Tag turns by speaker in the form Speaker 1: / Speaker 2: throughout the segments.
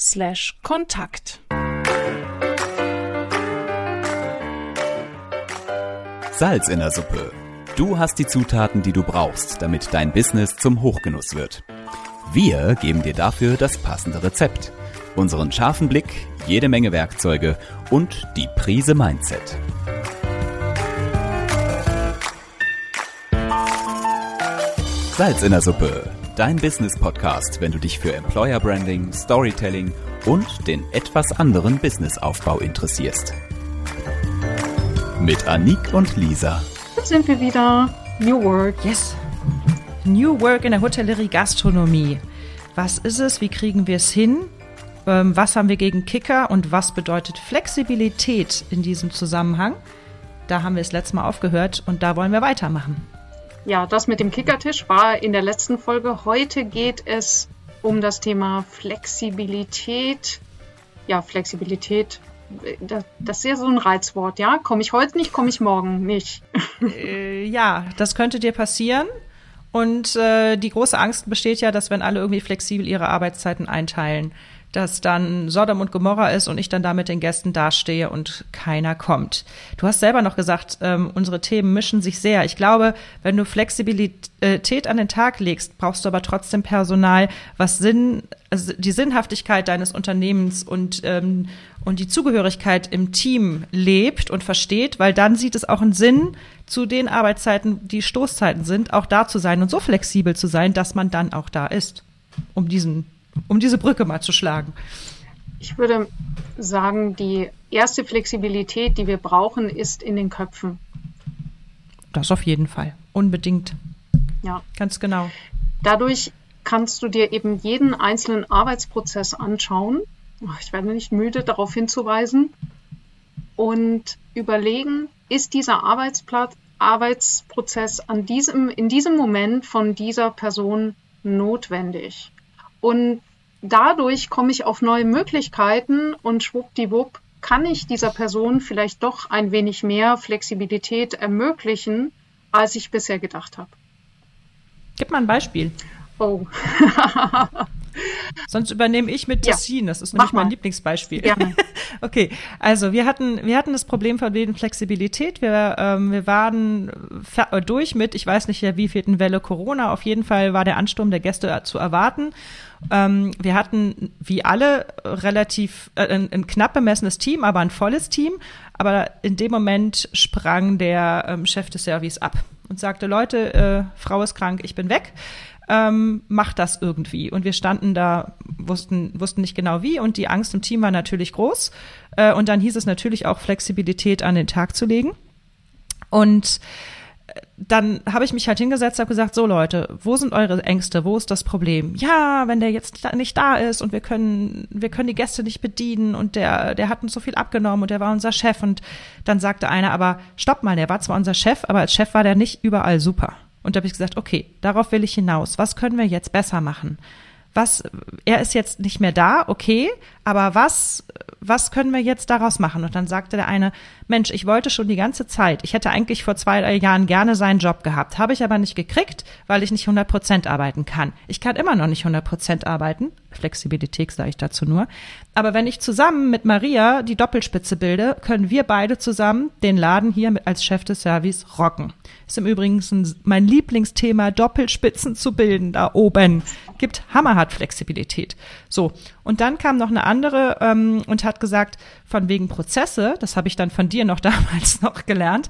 Speaker 1: slash Kontakt.
Speaker 2: Salz in der Suppe. Du hast die Zutaten, die du brauchst, damit dein Business zum Hochgenuss wird. Wir geben dir dafür das passende Rezept, unseren scharfen Blick, jede Menge Werkzeuge und die Prise Mindset. Salz in der Suppe, dein Business-Podcast, wenn du dich für Employer Branding, Storytelling und den etwas anderen Businessaufbau interessierst mit Anik und Lisa.
Speaker 1: Jetzt sind wir wieder.
Speaker 3: New Work. Yes. New Work in der Hotellerie Gastronomie. Was ist es? Wie kriegen wir es hin? Ähm, was haben wir gegen Kicker und was bedeutet Flexibilität in diesem Zusammenhang? Da haben wir es letztes Mal aufgehört und da wollen wir weitermachen.
Speaker 1: Ja, das mit dem Kickertisch war in der letzten Folge. Heute geht es um das Thema Flexibilität. Ja, Flexibilität das, das ist ja so ein Reizwort, ja? Komme ich heute nicht, komme ich morgen nicht.
Speaker 3: Äh, ja, das könnte dir passieren. Und äh, die große Angst besteht ja, dass wenn alle irgendwie flexibel ihre Arbeitszeiten einteilen, dass dann Sodom und Gomorra ist und ich dann da mit den Gästen dastehe und keiner kommt. Du hast selber noch gesagt, ähm, unsere Themen mischen sich sehr. Ich glaube, wenn du Flexibilität an den Tag legst, brauchst du aber trotzdem Personal, was Sinn, also die Sinnhaftigkeit deines Unternehmens und ähm, und die Zugehörigkeit im Team lebt und versteht, weil dann sieht es auch einen Sinn, zu den Arbeitszeiten, die Stoßzeiten sind, auch da zu sein und so flexibel zu sein, dass man dann auch da ist, um diesen um diese Brücke mal zu schlagen?
Speaker 1: Ich würde sagen, die erste Flexibilität, die wir brauchen, ist in den Köpfen.
Speaker 3: Das auf jeden Fall. Unbedingt.
Speaker 1: Ja.
Speaker 3: Ganz genau.
Speaker 1: Dadurch kannst du dir eben jeden einzelnen Arbeitsprozess anschauen. Ich werde nicht müde, darauf hinzuweisen. Und überlegen, ist dieser Arbeitsplatz, Arbeitsprozess an diesem, in diesem Moment von dieser Person notwendig? Und dadurch komme ich auf neue Möglichkeiten und schwuppdiwupp kann ich dieser Person vielleicht doch ein wenig mehr Flexibilität ermöglichen, als ich bisher gedacht habe.
Speaker 3: Gib mal ein Beispiel.
Speaker 1: Oh.
Speaker 3: Sonst übernehme ich mit Tessin. Das ist nämlich mein Lieblingsbeispiel. Ja. okay, also wir hatten, wir hatten das Problem von wegen Flexibilität. Wir, ähm, wir waren durch mit, ich weiß nicht, ja, wie vierten Welle Corona. Auf jeden Fall war der Ansturm der Gäste zu erwarten. Ähm, wir hatten wie alle relativ äh, ein, ein knapp bemessenes Team, aber ein volles Team. Aber in dem Moment sprang der ähm, Chef des Service ab und sagte, Leute, äh, Frau ist krank, ich bin weg. Ähm, macht das irgendwie. Und wir standen da, wussten, wussten nicht genau wie und die Angst im Team war natürlich groß. Äh, und dann hieß es natürlich auch Flexibilität an den Tag zu legen. Und dann habe ich mich halt hingesetzt, habe gesagt, so Leute, wo sind eure Ängste? Wo ist das Problem? Ja, wenn der jetzt nicht da ist und wir können, wir können die Gäste nicht bedienen und der, der hat uns so viel abgenommen und der war unser Chef und dann sagte einer, aber stopp mal, der war zwar unser Chef, aber als Chef war der nicht überall super. Und da habe ich gesagt, okay, darauf will ich hinaus. Was können wir jetzt besser machen? Was, er ist jetzt nicht mehr da, okay, aber was, was können wir jetzt daraus machen? Und dann sagte der eine, Mensch, ich wollte schon die ganze Zeit, ich hätte eigentlich vor zwei Jahren gerne seinen Job gehabt, habe ich aber nicht gekriegt, weil ich nicht 100 Prozent arbeiten kann. Ich kann immer noch nicht 100 Prozent arbeiten, Flexibilität sage ich dazu nur. Aber wenn ich zusammen mit Maria die Doppelspitze bilde, können wir beide zusammen den Laden hier als Chef des Service rocken. Ist im Übrigen mein Lieblingsthema, Doppelspitzen zu bilden da oben. Gibt hammerhart Flexibilität. So, und dann kam noch eine andere ähm, und hat gesagt, von wegen Prozesse, das habe ich dann von dir noch damals noch gelernt,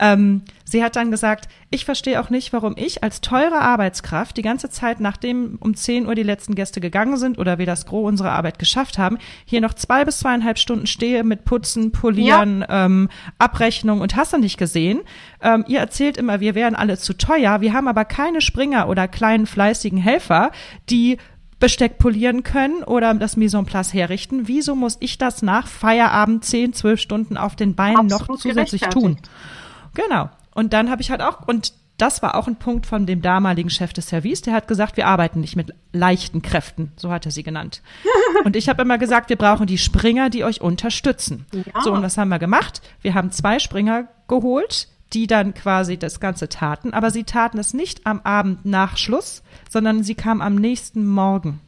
Speaker 3: ähm, sie hat dann gesagt, ich verstehe auch nicht, warum ich als teure Arbeitskraft die ganze Zeit, nachdem um 10 Uhr die letzten Gäste gegangen sind oder wir das Gros unserer Arbeit geschafft haben, hier noch zwei bis zweieinhalb Stunden stehe mit Putzen, Polieren, ja. ähm, Abrechnung und hast du nicht gesehen. Ähm, ihr erzählt immer, wir wären alle zu teuer, wir haben aber keine Springer oder kleinen fleißigen Helfer, die Besteck polieren können oder das Mise en place herrichten. Wieso muss ich das nach Feierabend 10, 12 Stunden auf den Beinen Absolut noch zusätzlich tun? Genau. Und dann habe ich halt auch, und das war auch ein Punkt von dem damaligen Chef des Service, der hat gesagt, wir arbeiten nicht mit leichten Kräften, so hat er sie genannt. Und ich habe immer gesagt, wir brauchen die Springer, die euch unterstützen. Ja. So, und was haben wir gemacht? Wir haben zwei Springer geholt, die dann quasi das Ganze taten, aber sie taten es nicht am Abend nach Schluss, sondern sie kamen am nächsten Morgen.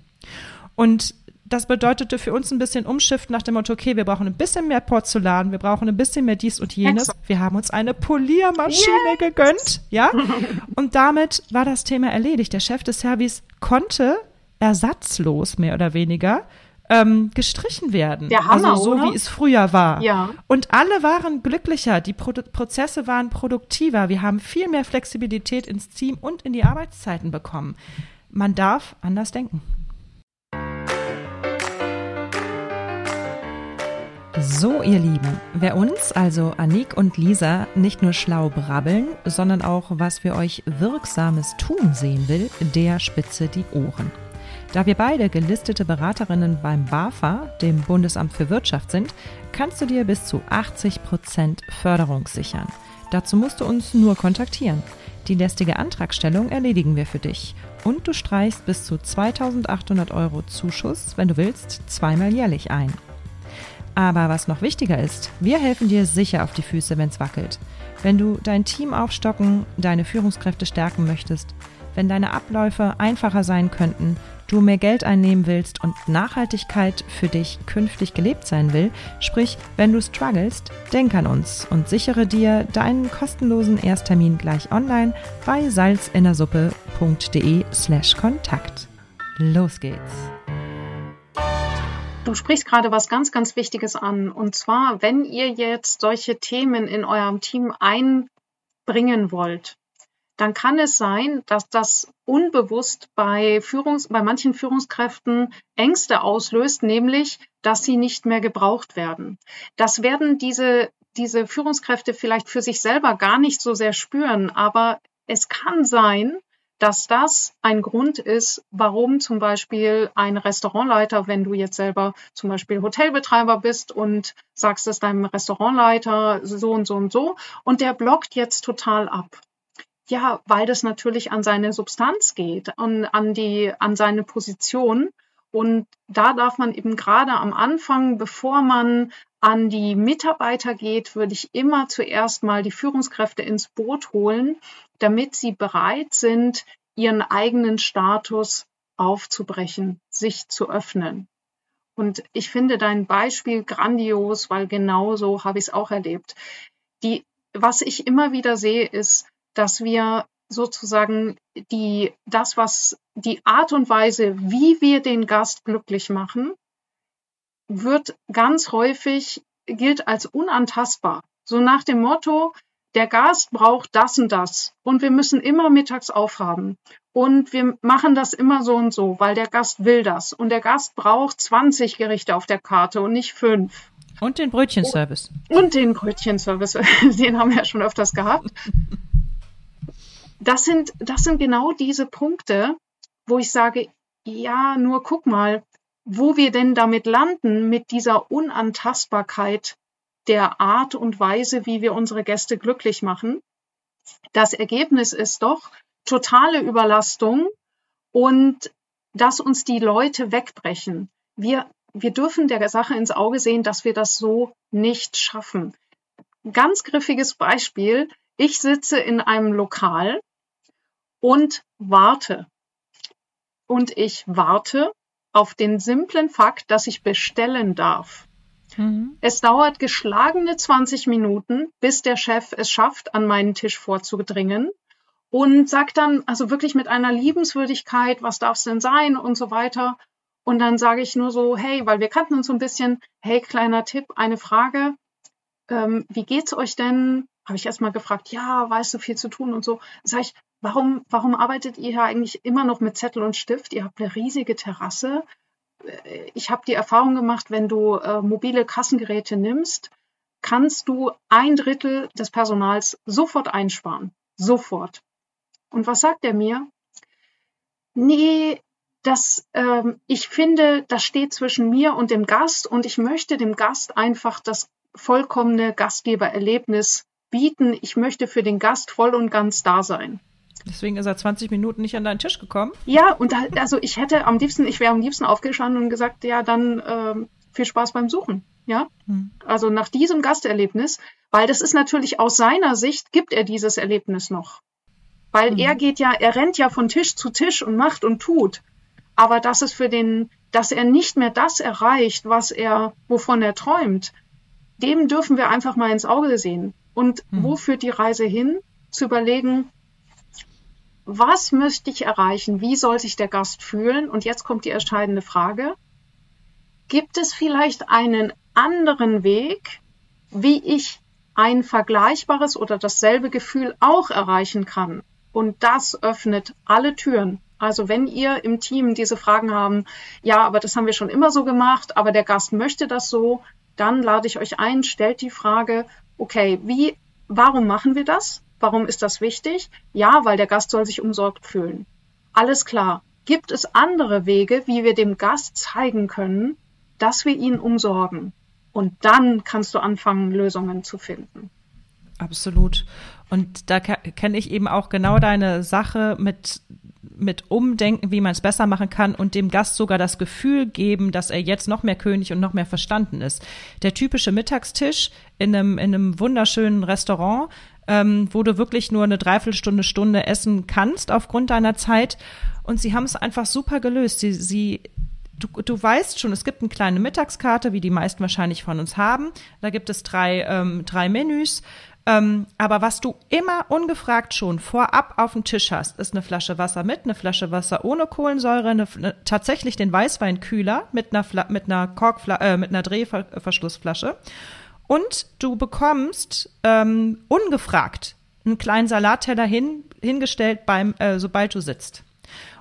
Speaker 3: Und das bedeutete für uns ein bisschen Umschiff nach dem Motto, okay, wir brauchen ein bisschen mehr Porzellan, wir brauchen ein bisschen mehr dies und jenes. Wir haben uns eine Poliermaschine yeah. gegönnt, ja? Und damit war das Thema erledigt. Der Chef des Service konnte ersatzlos, mehr oder weniger, ähm, gestrichen werden.
Speaker 1: Der Hammer,
Speaker 3: also so
Speaker 1: oder?
Speaker 3: wie es früher war.
Speaker 1: Ja.
Speaker 3: Und alle waren glücklicher, die Pro Prozesse waren produktiver, wir haben viel mehr Flexibilität ins Team und in die Arbeitszeiten bekommen. Man darf anders denken. So, ihr Lieben, wer uns, also Anik und Lisa, nicht nur schlau brabbeln, sondern auch was für euch Wirksames tun sehen will, der spitze die Ohren. Da wir beide gelistete Beraterinnen beim BAFA, dem Bundesamt für Wirtschaft, sind, kannst du dir bis zu 80 Prozent Förderung sichern. Dazu musst du uns nur kontaktieren. Die lästige Antragstellung erledigen wir für dich. Und du streichst bis zu 2800 Euro Zuschuss, wenn du willst, zweimal jährlich ein. Aber was noch wichtiger ist, wir helfen dir sicher auf die Füße, wenn es wackelt. Wenn du dein Team aufstocken, deine Führungskräfte stärken möchtest, wenn deine Abläufe einfacher sein könnten, du mehr Geld einnehmen willst und Nachhaltigkeit für dich künftig gelebt sein will, sprich, wenn du strugglest, denk an uns und sichere dir deinen kostenlosen Ersttermin gleich online bei salzinnersuppe.de slash Kontakt. Los geht's!
Speaker 1: Du sprichst gerade was ganz, ganz Wichtiges an. Und zwar, wenn ihr jetzt solche Themen in eurem Team einbringen wollt, dann kann es sein, dass das unbewusst bei, Führungs-, bei manchen Führungskräften Ängste auslöst, nämlich, dass sie nicht mehr gebraucht werden. Das werden diese, diese Führungskräfte vielleicht für sich selber gar nicht so sehr spüren, aber es kann sein, dass das ein Grund ist, warum zum Beispiel ein Restaurantleiter, wenn du jetzt selber zum Beispiel Hotelbetreiber bist und sagst es deinem Restaurantleiter so und so und so und der blockt jetzt total ab. Ja, weil das natürlich an seine Substanz geht und an die, an seine Position. Und da darf man eben gerade am Anfang, bevor man an die Mitarbeiter geht, würde ich immer zuerst mal die Führungskräfte ins Boot holen, damit sie bereit sind, ihren eigenen Status aufzubrechen, sich zu öffnen. Und ich finde dein Beispiel grandios, weil genauso habe ich es auch erlebt. Die, was ich immer wieder sehe, ist, dass wir sozusagen die, das, was die Art und Weise, wie wir den Gast glücklich machen, wird ganz häufig gilt als unantastbar. So nach dem Motto, der Gast braucht das und das und wir müssen immer mittags aufhaben und wir machen das immer so und so, weil der Gast will das und der Gast braucht 20 Gerichte auf der Karte und nicht fünf.
Speaker 3: Und den Brötchenservice.
Speaker 1: Und den Brötchenservice, den haben wir ja schon öfters gehabt. Das sind, das sind genau diese Punkte, wo ich sage, ja, nur guck mal, wo wir denn damit landen mit dieser Unantastbarkeit der Art und Weise, wie wir unsere Gäste glücklich machen. Das Ergebnis ist doch totale Überlastung und dass uns die Leute wegbrechen. Wir, wir dürfen der Sache ins Auge sehen, dass wir das so nicht schaffen. Ganz griffiges Beispiel. Ich sitze in einem Lokal und warte. Und ich warte auf den simplen Fakt, dass ich bestellen darf. Mhm. Es dauert geschlagene 20 Minuten, bis der Chef es schafft, an meinen Tisch vorzudringen und sagt dann also wirklich mit einer Liebenswürdigkeit, was darf es denn sein und so weiter. Und dann sage ich nur so, hey, weil wir kannten uns so ein bisschen, hey, kleiner Tipp, eine Frage, ähm, wie geht's euch denn? Habe ich erstmal gefragt, ja, weißt du, viel zu tun und so. Sag ich, warum, warum arbeitet ihr hier eigentlich immer noch mit Zettel und Stift? Ihr habt eine riesige Terrasse. Äh, ich habe die Erfahrung gemacht, wenn du äh, mobile Kassengeräte nimmst, kannst du ein Drittel des Personals sofort einsparen. Sofort. Und was sagt er mir? Nee, dass ähm, ich finde, das steht zwischen mir und dem Gast und ich möchte dem Gast einfach das vollkommene Gastgebererlebnis bieten. Ich möchte für den Gast voll und ganz da sein.
Speaker 3: Deswegen ist er 20 Minuten nicht an deinen Tisch gekommen.
Speaker 1: Ja, und da, also ich hätte am liebsten, ich wäre am liebsten aufgestanden und gesagt, ja, dann ähm, viel Spaß beim Suchen. Ja, hm. also nach diesem Gasterlebnis, weil das ist natürlich aus seiner Sicht gibt er dieses Erlebnis noch, weil hm. er geht ja, er rennt ja von Tisch zu Tisch und macht und tut, aber das ist für den, dass er nicht mehr das erreicht, was er, wovon er träumt, dem dürfen wir einfach mal ins Auge sehen. Und hm. wo führt die Reise hin? Zu überlegen, was möchte ich erreichen? Wie soll sich der Gast fühlen? Und jetzt kommt die entscheidende Frage. Gibt es vielleicht einen anderen Weg, wie ich ein vergleichbares oder dasselbe Gefühl auch erreichen kann? Und das öffnet alle Türen. Also wenn ihr im Team diese Fragen haben, ja, aber das haben wir schon immer so gemacht, aber der Gast möchte das so, dann lade ich euch ein, stellt die Frage, okay, wie, warum machen wir das? Warum ist das wichtig? Ja, weil der Gast soll sich umsorgt fühlen. Alles klar. Gibt es andere Wege, wie wir dem Gast zeigen können, dass wir ihn umsorgen? Und dann kannst du anfangen, Lösungen zu finden.
Speaker 3: Absolut. Und da kenne ich eben auch genau deine Sache mit mit Umdenken, wie man es besser machen kann und dem Gast sogar das Gefühl geben, dass er jetzt noch mehr König und noch mehr verstanden ist. Der typische Mittagstisch in einem, in einem wunderschönen Restaurant, ähm, wo du wirklich nur eine Dreiviertelstunde, Stunde essen kannst aufgrund deiner Zeit. Und sie haben es einfach super gelöst. Sie, sie Du, du weißt schon, es gibt eine kleine Mittagskarte, wie die meisten wahrscheinlich von uns haben. Da gibt es drei, ähm, drei Menüs. Ähm, aber was du immer ungefragt schon vorab auf dem Tisch hast, ist eine Flasche Wasser mit, eine Flasche Wasser ohne Kohlensäure, eine, eine, tatsächlich den Weißweinkühler mit einer, Fla mit einer Korkfla äh, mit einer Drehverschlussflasche. Und du bekommst ähm, ungefragt einen kleinen Salatteller hin, hingestellt beim, äh, sobald du sitzt.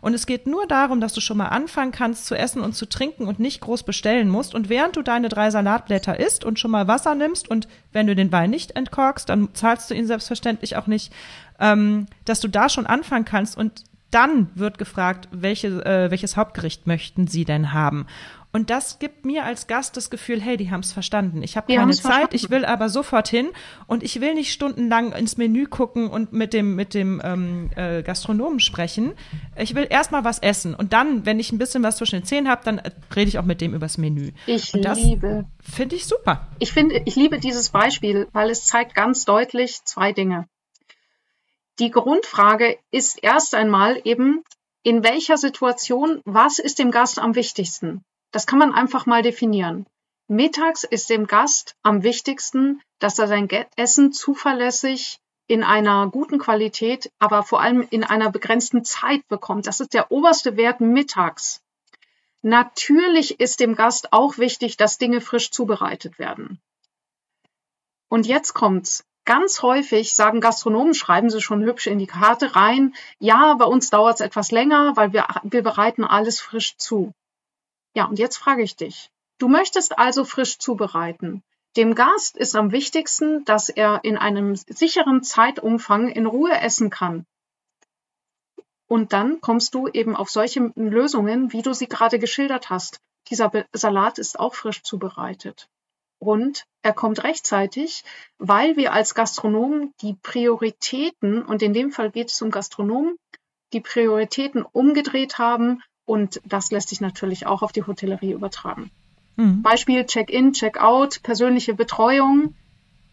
Speaker 3: Und es geht nur darum, dass du schon mal anfangen kannst zu essen und zu trinken und nicht groß bestellen musst. Und während du deine drei Salatblätter isst und schon mal Wasser nimmst und wenn du den Wein nicht entkorkst, dann zahlst du ihn selbstverständlich auch nicht, ähm, dass du da schon anfangen kannst und dann wird gefragt, welche, äh, welches Hauptgericht möchten Sie denn haben? Und das gibt mir als Gast das Gefühl, hey, die haben es verstanden. Ich habe keine Zeit, verstanden. ich will aber sofort hin und ich will nicht stundenlang ins Menü gucken und mit dem, mit dem ähm, äh, Gastronomen sprechen. Ich will erstmal was essen und dann, wenn ich ein bisschen was zwischen den Zähnen habe, dann äh, rede ich auch mit dem übers Menü.
Speaker 1: Ich und das liebe.
Speaker 3: Finde ich super.
Speaker 1: Ich finde, ich liebe dieses Beispiel, weil es zeigt ganz deutlich zwei Dinge. Die Grundfrage ist erst einmal eben, in welcher Situation, was ist dem Gast am wichtigsten? Das kann man einfach mal definieren. Mittags ist dem Gast am wichtigsten, dass er sein Essen zuverlässig in einer guten Qualität, aber vor allem in einer begrenzten Zeit bekommt. Das ist der oberste Wert mittags. Natürlich ist dem Gast auch wichtig, dass Dinge frisch zubereitet werden. Und jetzt kommt's. Ganz häufig sagen Gastronomen, schreiben sie schon hübsch in die Karte rein, ja, bei uns dauert es etwas länger, weil wir, wir bereiten alles frisch zu. Ja, und jetzt frage ich dich. Du möchtest also frisch zubereiten. Dem Gast ist am wichtigsten, dass er in einem sicheren Zeitumfang in Ruhe essen kann. Und dann kommst du eben auf solche Lösungen, wie du sie gerade geschildert hast. Dieser Salat ist auch frisch zubereitet. Und er kommt rechtzeitig, weil wir als Gastronomen die Prioritäten, und in dem Fall geht es um Gastronomen, die Prioritäten umgedreht haben und das lässt sich natürlich auch auf die Hotellerie übertragen. Mhm. Beispiel Check-in, Check-out, persönliche Betreuung.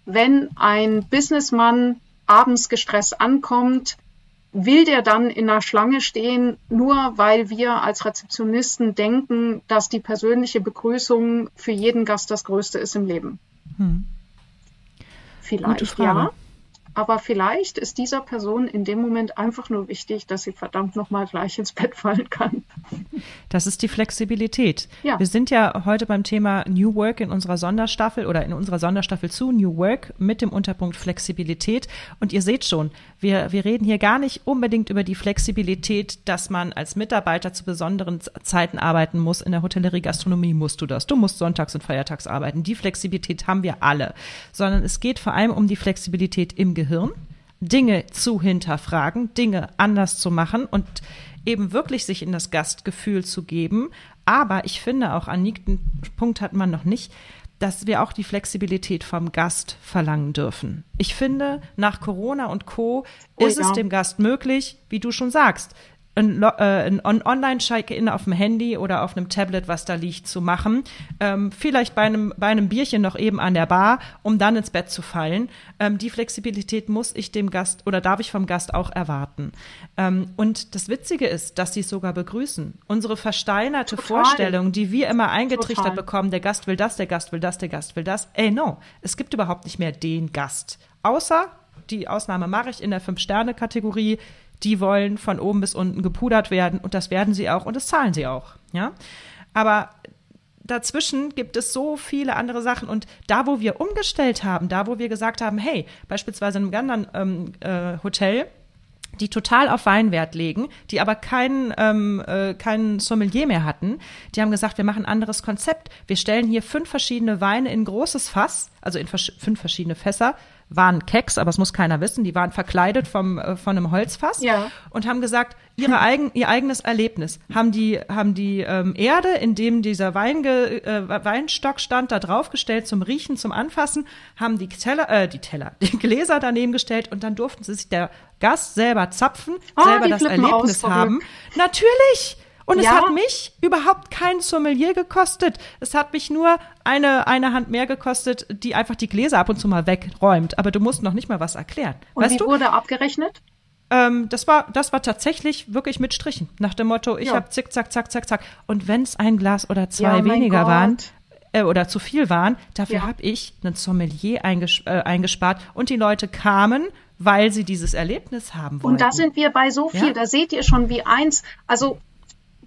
Speaker 1: Wenn ein Businessmann abends gestresst ankommt, will der dann in der Schlange stehen, nur weil wir als Rezeptionisten denken, dass die persönliche Begrüßung für jeden Gast das Größte ist im Leben? Hm. Vielleicht ja. Aber vielleicht ist dieser Person in dem Moment einfach nur wichtig, dass sie verdammt nochmal gleich ins Bett fallen kann.
Speaker 3: Das ist die Flexibilität. Ja. Wir sind ja heute beim Thema New Work in unserer Sonderstaffel oder in unserer Sonderstaffel zu New Work mit dem Unterpunkt Flexibilität. Und ihr seht schon, wir, wir reden hier gar nicht unbedingt über die Flexibilität, dass man als Mitarbeiter zu besonderen Zeiten arbeiten muss. In der Hotellerie, Gastronomie musst du das. Du musst sonntags und feiertags arbeiten. Die Flexibilität haben wir alle. Sondern es geht vor allem um die Flexibilität im Gehirn Gehirn, Dinge zu hinterfragen, Dinge anders zu machen und eben wirklich sich in das Gastgefühl zu geben. Aber ich finde auch, Anik, den Punkt hat man noch nicht, dass wir auch die Flexibilität vom Gast verlangen dürfen. Ich finde, nach Corona und Co. Oh, ist ja. es dem Gast möglich, wie du schon sagst, ein, äh, ein Online-Check-In auf dem Handy oder auf einem Tablet, was da liegt, zu machen. Ähm, vielleicht bei einem, bei einem Bierchen noch eben an der Bar, um dann ins Bett zu fallen. Ähm, die Flexibilität muss ich dem Gast oder darf ich vom Gast auch erwarten. Ähm, und das Witzige ist, dass sie es sogar begrüßen. Unsere versteinerte Total. Vorstellung, die wir immer eingetrichtert Total. bekommen, der Gast will das, der Gast will das, der Gast will das. Ey, no. Es gibt überhaupt nicht mehr den Gast. Außer, die Ausnahme mache ich in der Fünf-Sterne-Kategorie, die wollen von oben bis unten gepudert werden und das werden sie auch und das zahlen sie auch, ja. Aber dazwischen gibt es so viele andere Sachen und da, wo wir umgestellt haben, da, wo wir gesagt haben, hey, beispielsweise in einem anderen ähm, äh, Hotel, die total auf Weinwert legen, die aber keinen ähm, äh, keinen Sommelier mehr hatten. Die haben gesagt, wir machen ein anderes Konzept. Wir stellen hier fünf verschiedene Weine in großes Fass, also in vers fünf verschiedene Fässer, waren Keks, aber es muss keiner wissen, die waren verkleidet vom, äh, von einem Holzfass ja. und haben gesagt, ihre eigen, ihr eigenes Erlebnis. Haben die, haben die ähm, Erde, in dem dieser Weinge, äh, Weinstock stand, da draufgestellt zum Riechen, zum Anfassen, haben die Teller, äh, die Teller, die Gläser daneben gestellt und dann durften sie sich der Gast selber zapfen, oh, selber das Erlebnis haben. Natürlich! Und ja. es hat mich überhaupt kein Sommelier gekostet. Es hat mich nur eine, eine Hand mehr gekostet, die einfach die Gläser ab und zu mal wegräumt. Aber du musst noch nicht mal was erklären.
Speaker 1: Und weißt wie du? wurde abgerechnet?
Speaker 3: Ähm, das war, das war tatsächlich wirklich mit Strichen. Nach dem Motto, ich ja. habe zick, zack, zack, zack, zack. Und wenn es ein Glas oder zwei ja, weniger waren, äh, oder zu viel waren, dafür ja. habe ich einen Sommelier einges äh, eingespart und die Leute kamen, weil sie dieses Erlebnis haben wollten.
Speaker 1: Und da sind wir bei so viel, ja? da seht ihr schon wie eins, also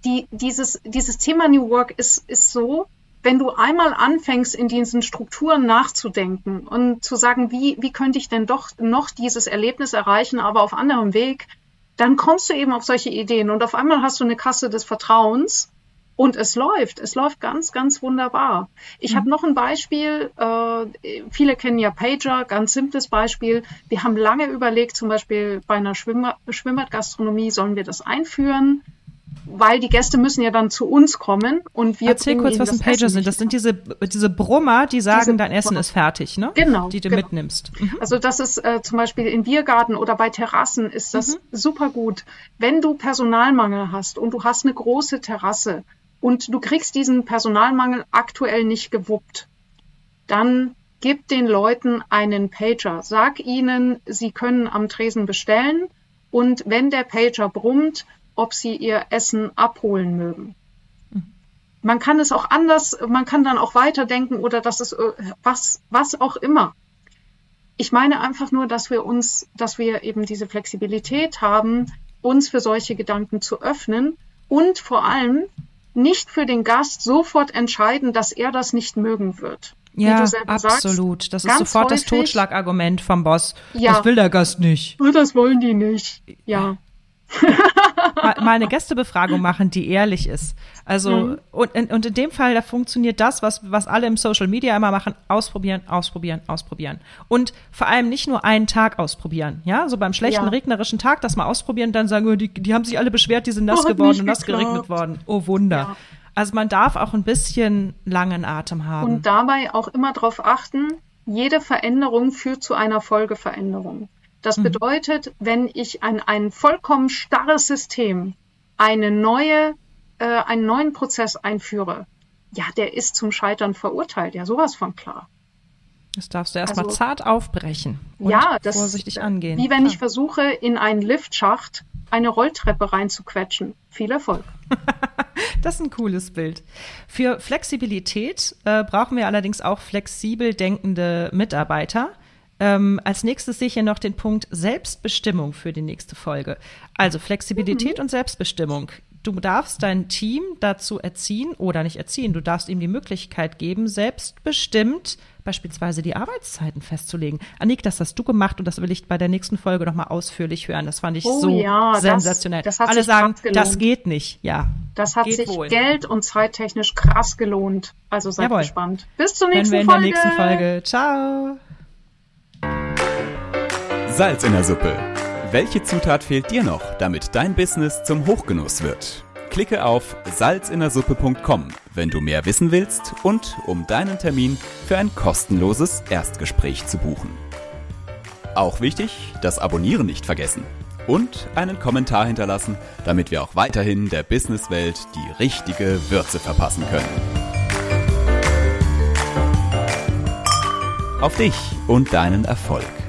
Speaker 1: die, dieses, dieses Thema New Work ist, ist so, wenn du einmal anfängst, in diesen Strukturen nachzudenken und zu sagen, wie, wie könnte ich denn doch noch dieses Erlebnis erreichen, aber auf anderem Weg, dann kommst du eben auf solche Ideen und auf einmal hast du eine Kasse des Vertrauens und es läuft. Es läuft ganz, ganz wunderbar. Ich mhm. habe noch ein Beispiel. Äh, viele kennen ja Pager, ganz simples Beispiel. Wir haben lange überlegt, zum Beispiel bei einer Schwimmer Schwimmbadgastronomie, sollen wir das einführen? Weil die Gäste müssen ja dann zu uns kommen und wir
Speaker 3: Erzähl kurz, was ein Pager sind. Das sind diese, diese Brummer, die sagen, diese dein Essen ist fertig, ne?
Speaker 1: Genau.
Speaker 3: Die du
Speaker 1: genau.
Speaker 3: mitnimmst.
Speaker 1: Mhm. Also das ist äh, zum Beispiel im Biergarten oder bei Terrassen ist das mhm. super gut. Wenn du Personalmangel hast und du hast eine große Terrasse und du kriegst diesen Personalmangel aktuell nicht gewuppt, dann gib den Leuten einen Pager. Sag ihnen, sie können am Tresen bestellen und wenn der Pager brummt, ob sie ihr Essen abholen mögen. Man kann es auch anders, man kann dann auch weiterdenken oder das ist äh, was, was auch immer. Ich meine einfach nur, dass wir uns, dass wir eben diese Flexibilität haben, uns für solche Gedanken zu öffnen und vor allem nicht für den Gast sofort entscheiden, dass er das nicht mögen wird.
Speaker 3: Ja, absolut. Sagst, das ist sofort häufig, das Totschlagargument vom Boss. Ja, das will der Gast nicht.
Speaker 1: Das wollen die nicht. Ja
Speaker 3: mal eine Gästebefragung machen, die ehrlich ist. Also, mhm. und, und in dem Fall, da funktioniert das, was, was alle im Social Media immer machen, ausprobieren, ausprobieren, ausprobieren. Und vor allem nicht nur einen Tag ausprobieren, ja, so beim schlechten, ja. regnerischen Tag das mal ausprobieren, dann sagen, oh, die, die haben sich alle beschwert, die sind nass oh, geworden und nass geregnet worden. Oh Wunder. Ja. Also man darf auch ein bisschen langen Atem haben.
Speaker 1: Und dabei auch immer darauf achten, jede Veränderung führt zu einer Folgeveränderung. Das mhm. bedeutet, wenn ich ein, ein vollkommen starres System, eine neue, äh, einen neuen Prozess einführe, ja, der ist zum Scheitern verurteilt. Ja, sowas von klar.
Speaker 3: Das darfst du erstmal also, zart aufbrechen und ja, das, vorsichtig angehen.
Speaker 1: Wie wenn ich versuche, in einen Liftschacht eine Rolltreppe reinzuquetschen. Viel Erfolg.
Speaker 3: das ist ein cooles Bild. Für Flexibilität äh, brauchen wir allerdings auch flexibel denkende Mitarbeiter. Ähm, als nächstes sehe ich hier noch den Punkt Selbstbestimmung für die nächste Folge. Also Flexibilität mhm. und Selbstbestimmung. Du darfst dein Team dazu erziehen oder nicht erziehen, du darfst ihm die Möglichkeit geben, selbstbestimmt beispielsweise die Arbeitszeiten festzulegen. Annik, das hast du gemacht und das will ich bei der nächsten Folge nochmal ausführlich hören. Das fand ich oh, so ja, sensationell. Das, das Alle sagen, das geht nicht. Ja.
Speaker 1: Das hat sich wohl. Geld und zeittechnisch krass gelohnt. Also seid Jawohl. gespannt. Bis zur nächsten Folge.
Speaker 3: Wir in der nächsten Folge. Ciao.
Speaker 2: Salz in der Suppe Welche Zutat fehlt dir noch, damit dein Business zum Hochgenuss wird? Klicke auf salzinnersuppe.com, wenn du mehr wissen willst und um deinen Termin für ein kostenloses Erstgespräch zu buchen. Auch wichtig, das Abonnieren nicht vergessen und einen Kommentar hinterlassen, damit wir auch weiterhin der Businesswelt die richtige Würze verpassen können. Auf dich und deinen Erfolg.